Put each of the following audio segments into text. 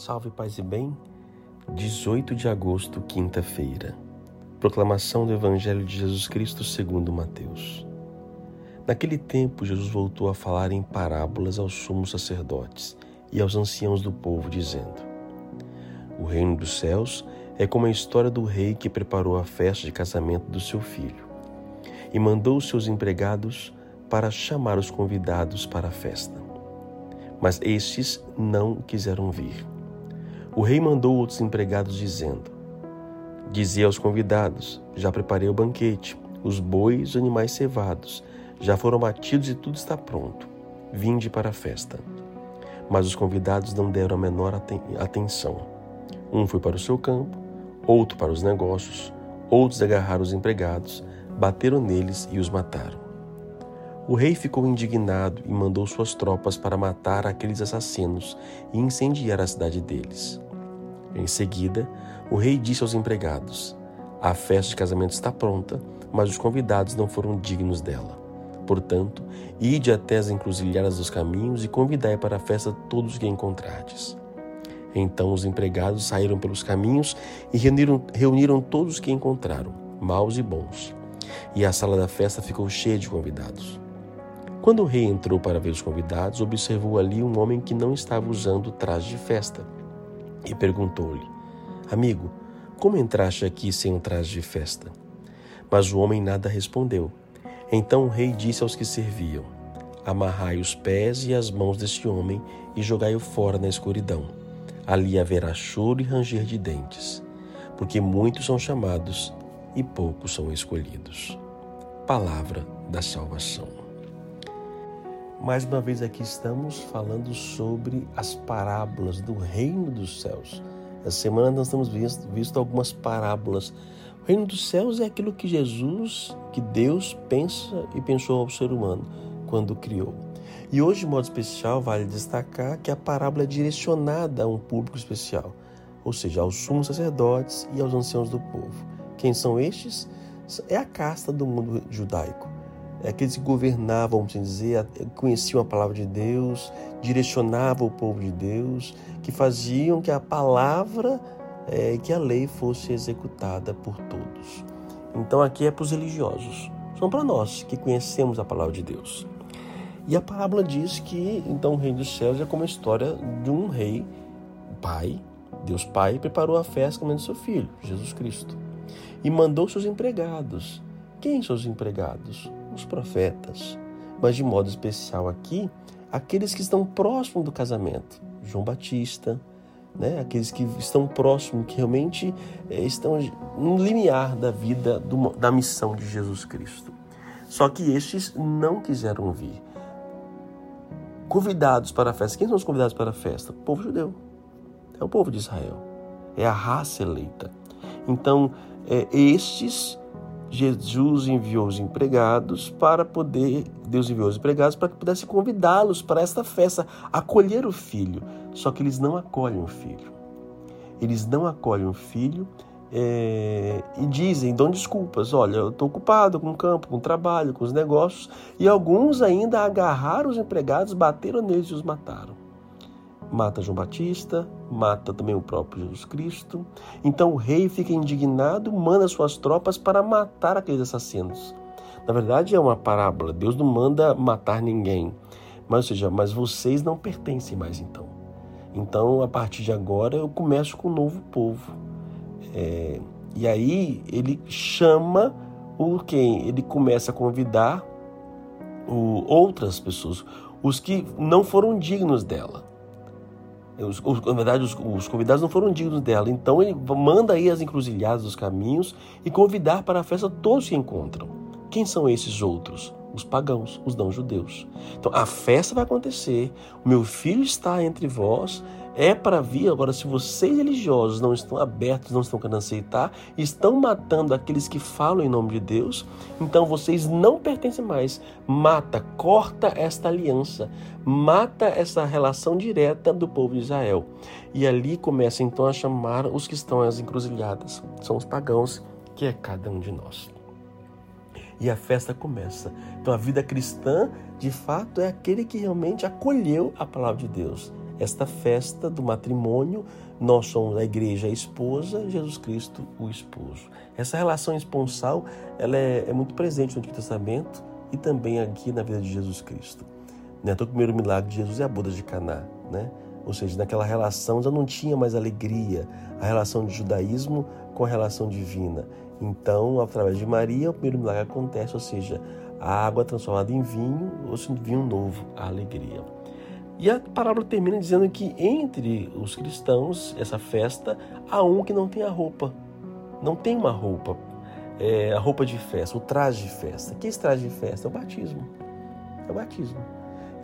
Salve paz e bem. 18 de agosto, quinta-feira. Proclamação do Evangelho de Jesus Cristo segundo Mateus. Naquele tempo, Jesus voltou a falar em parábolas aos sumos sacerdotes e aos anciãos do povo, dizendo: O reino dos céus é como a história do rei que preparou a festa de casamento do seu filho e mandou os seus empregados para chamar os convidados para a festa. Mas estes não quiseram vir. O rei mandou outros empregados, dizendo: Dizia aos convidados: Já preparei o banquete, os bois os animais cevados, já foram batidos e tudo está pronto. Vinde para a festa. Mas os convidados não deram a menor atenção. Um foi para o seu campo, outro para os negócios, outros agarraram os empregados, bateram neles e os mataram. O rei ficou indignado e mandou suas tropas para matar aqueles assassinos e incendiar a cidade deles. Em seguida, o rei disse aos empregados: A festa de casamento está pronta, mas os convidados não foram dignos dela. Portanto, ide até as encruzilhadas dos caminhos e convidai para a festa todos que encontrardes. Então os empregados saíram pelos caminhos e reuniram, reuniram todos que encontraram, maus e bons. E a sala da festa ficou cheia de convidados. Quando o rei entrou para ver os convidados, observou ali um homem que não estava usando traje de festa e perguntou-lhe: Amigo, como entraste aqui sem um traje de festa? Mas o homem nada respondeu. Então o rei disse aos que serviam: Amarrai os pés e as mãos deste homem e jogai-o fora na escuridão. Ali haverá choro e ranger de dentes, porque muitos são chamados e poucos são escolhidos. Palavra da salvação. Mais uma vez aqui estamos falando sobre as parábolas do reino dos céus. Essa semana nós temos visto, visto algumas parábolas. O reino dos céus é aquilo que Jesus, que Deus pensa e pensou ao ser humano quando criou. E hoje, de modo especial, vale destacar que a parábola é direcionada a um público especial, ou seja, aos sumos sacerdotes e aos anciãos do povo. Quem são estes? É a casta do mundo judaico aqueles que governavam, vamos dizer, conheciam a palavra de Deus, direcionavam o povo de Deus, que faziam que a palavra, é, que a lei fosse executada por todos. Então aqui é para os religiosos, são para nós que conhecemos a palavra de Deus. E a parábola diz que então o reino dos céus é como a história de um rei, pai, Deus Pai, preparou a festa com seu filho, Jesus Cristo, e mandou seus empregados. Quem são os empregados? Os profetas, mas de modo especial aqui, aqueles que estão próximos do casamento. João Batista, né? aqueles que estão próximos, que realmente é, estão no limiar da vida, da missão de Jesus Cristo. Só que estes não quiseram vir. Convidados para a festa. Quem são os convidados para a festa? O povo judeu. É o povo de Israel. É a raça eleita. Então, é, estes Jesus enviou os empregados para poder, Deus enviou os empregados para que pudesse convidá-los para esta festa, acolher o filho. Só que eles não acolhem o filho. Eles não acolhem o filho é, e dizem, dão desculpas. Olha, eu estou ocupado com o campo, com o trabalho, com os negócios. E alguns ainda agarraram os empregados, bateram neles e os mataram mata João Batista, mata também o próprio Jesus Cristo. Então o rei fica indignado, manda suas tropas para matar aqueles assassinos. Na verdade é uma parábola, Deus não manda matar ninguém, mas ou seja, mas vocês não pertencem mais então. Então a partir de agora eu começo com um novo povo. É, e aí ele chama o quem? Ele começa a convidar o, outras pessoas, os que não foram dignos dela. Os, os, na verdade, os, os, convidados não foram dignos dela. Então ele manda aí as encruzilhadas dos caminhos e convidar para a festa todos que encontram. Quem são esses outros? Os pagãos, os não-judeus. Então a festa vai acontecer, o meu filho está entre vós, é para vir. Agora, se vocês religiosos não estão abertos, não estão querendo aceitar, estão matando aqueles que falam em nome de Deus, então vocês não pertencem mais. Mata, corta esta aliança, mata essa relação direta do povo de Israel. E ali começa então a chamar os que estão às encruzilhadas, são os pagãos, que é cada um de nós. E a festa começa. Então a vida cristã, de fato, é aquele que realmente acolheu a palavra de Deus esta festa do matrimônio. Nós somos a igreja a esposa, Jesus Cristo o esposo. Essa relação esponsal ela é, é muito presente no Antigo Testamento e também aqui na vida de Jesus Cristo. Né? Então, o primeiro milagre de Jesus é a boda de Caná, né? Ou seja, naquela relação já não tinha mais alegria, a relação de judaísmo com a relação divina. Então, através de Maria, o primeiro milagre acontece, ou seja, a água transformada em vinho, ou seja, vinho novo, a alegria. E a parábola termina dizendo que entre os cristãos, essa festa, há um que não tem a roupa. Não tem uma roupa, é, a roupa de festa, o traje de festa. Que é esse traje de festa? É o batismo. É o batismo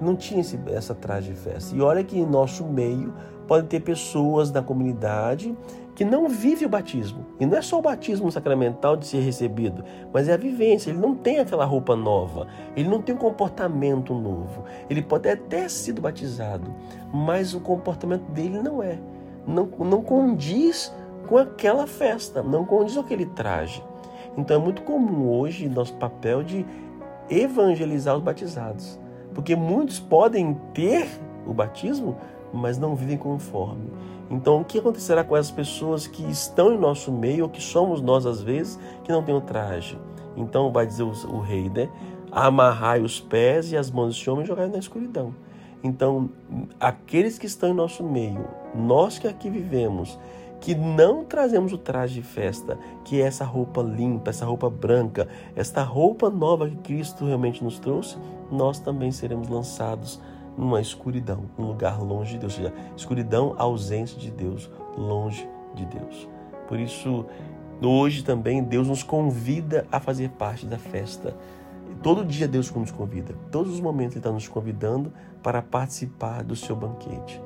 não tinha esse, essa traje de festa. E olha que em nosso meio podem ter pessoas da comunidade que não vivem o batismo. E não é só o batismo sacramental de ser recebido, mas é a vivência. Ele não tem aquela roupa nova, ele não tem um comportamento novo. Ele pode até ter sido batizado, mas o comportamento dele não é. Não, não condiz com aquela festa, não condiz com aquele traje. Então é muito comum hoje nosso papel de evangelizar os batizados. Porque muitos podem ter o batismo, mas não vivem conforme. Então, o que acontecerá com as pessoas que estão em nosso meio, ou que somos nós às vezes, que não têm o traje? Então, vai dizer o, o rei, né? Amarrai os pés e as mãos desse homem e jogai na escuridão. Então, aqueles que estão em nosso meio, nós que aqui vivemos, que não trazemos o traje de festa, que é essa roupa limpa, essa roupa branca, esta roupa nova que Cristo realmente nos trouxe, nós também seremos lançados numa escuridão, num lugar longe de Deus, ou seja, escuridão, ausência de Deus, longe de Deus. Por isso, hoje também Deus nos convida a fazer parte da festa. Todo dia Deus nos convida, todos os momentos Ele está nos convidando para participar do seu banquete.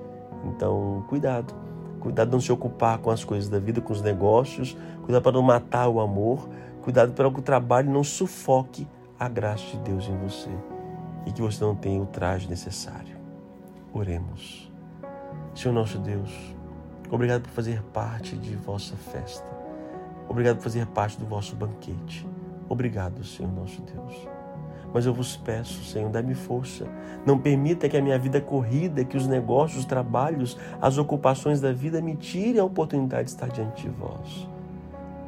Então, cuidado Cuidado de não se ocupar com as coisas da vida, com os negócios. Cuidado para não matar o amor. Cuidado para que o trabalho não sufoque a graça de Deus em você. E que você não tenha o traje necessário. Oremos. Senhor nosso Deus, obrigado por fazer parte de vossa festa. Obrigado por fazer parte do vosso banquete. Obrigado, Senhor nosso Deus. Mas eu vos peço, Senhor, dá-me força. Não permita que a minha vida corrida, que os negócios, os trabalhos, as ocupações da vida me tirem a oportunidade de estar diante de vós.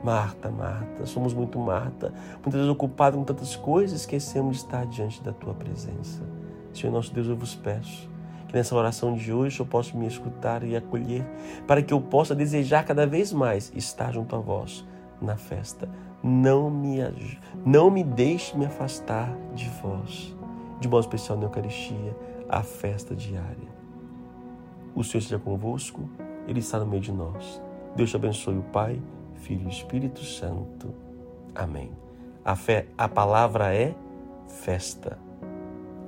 Marta, Marta, somos muito Marta, muitas vezes ocupados com tantas coisas, esquecemos de estar diante da tua presença. Senhor nosso Deus, eu vos peço que nessa oração de hoje eu possa me escutar e acolher, para que eu possa desejar cada vez mais estar junto a vós na festa não me, não me deixe me afastar de vós, de modo especial na Eucaristia, a festa diária. O Senhor esteja convosco, Ele está no meio de nós. Deus te abençoe, o Pai, Filho e Espírito Santo. Amém. A, fé, a palavra é festa.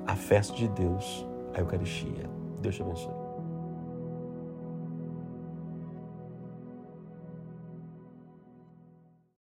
A festa de Deus, a Eucaristia. Deus te abençoe.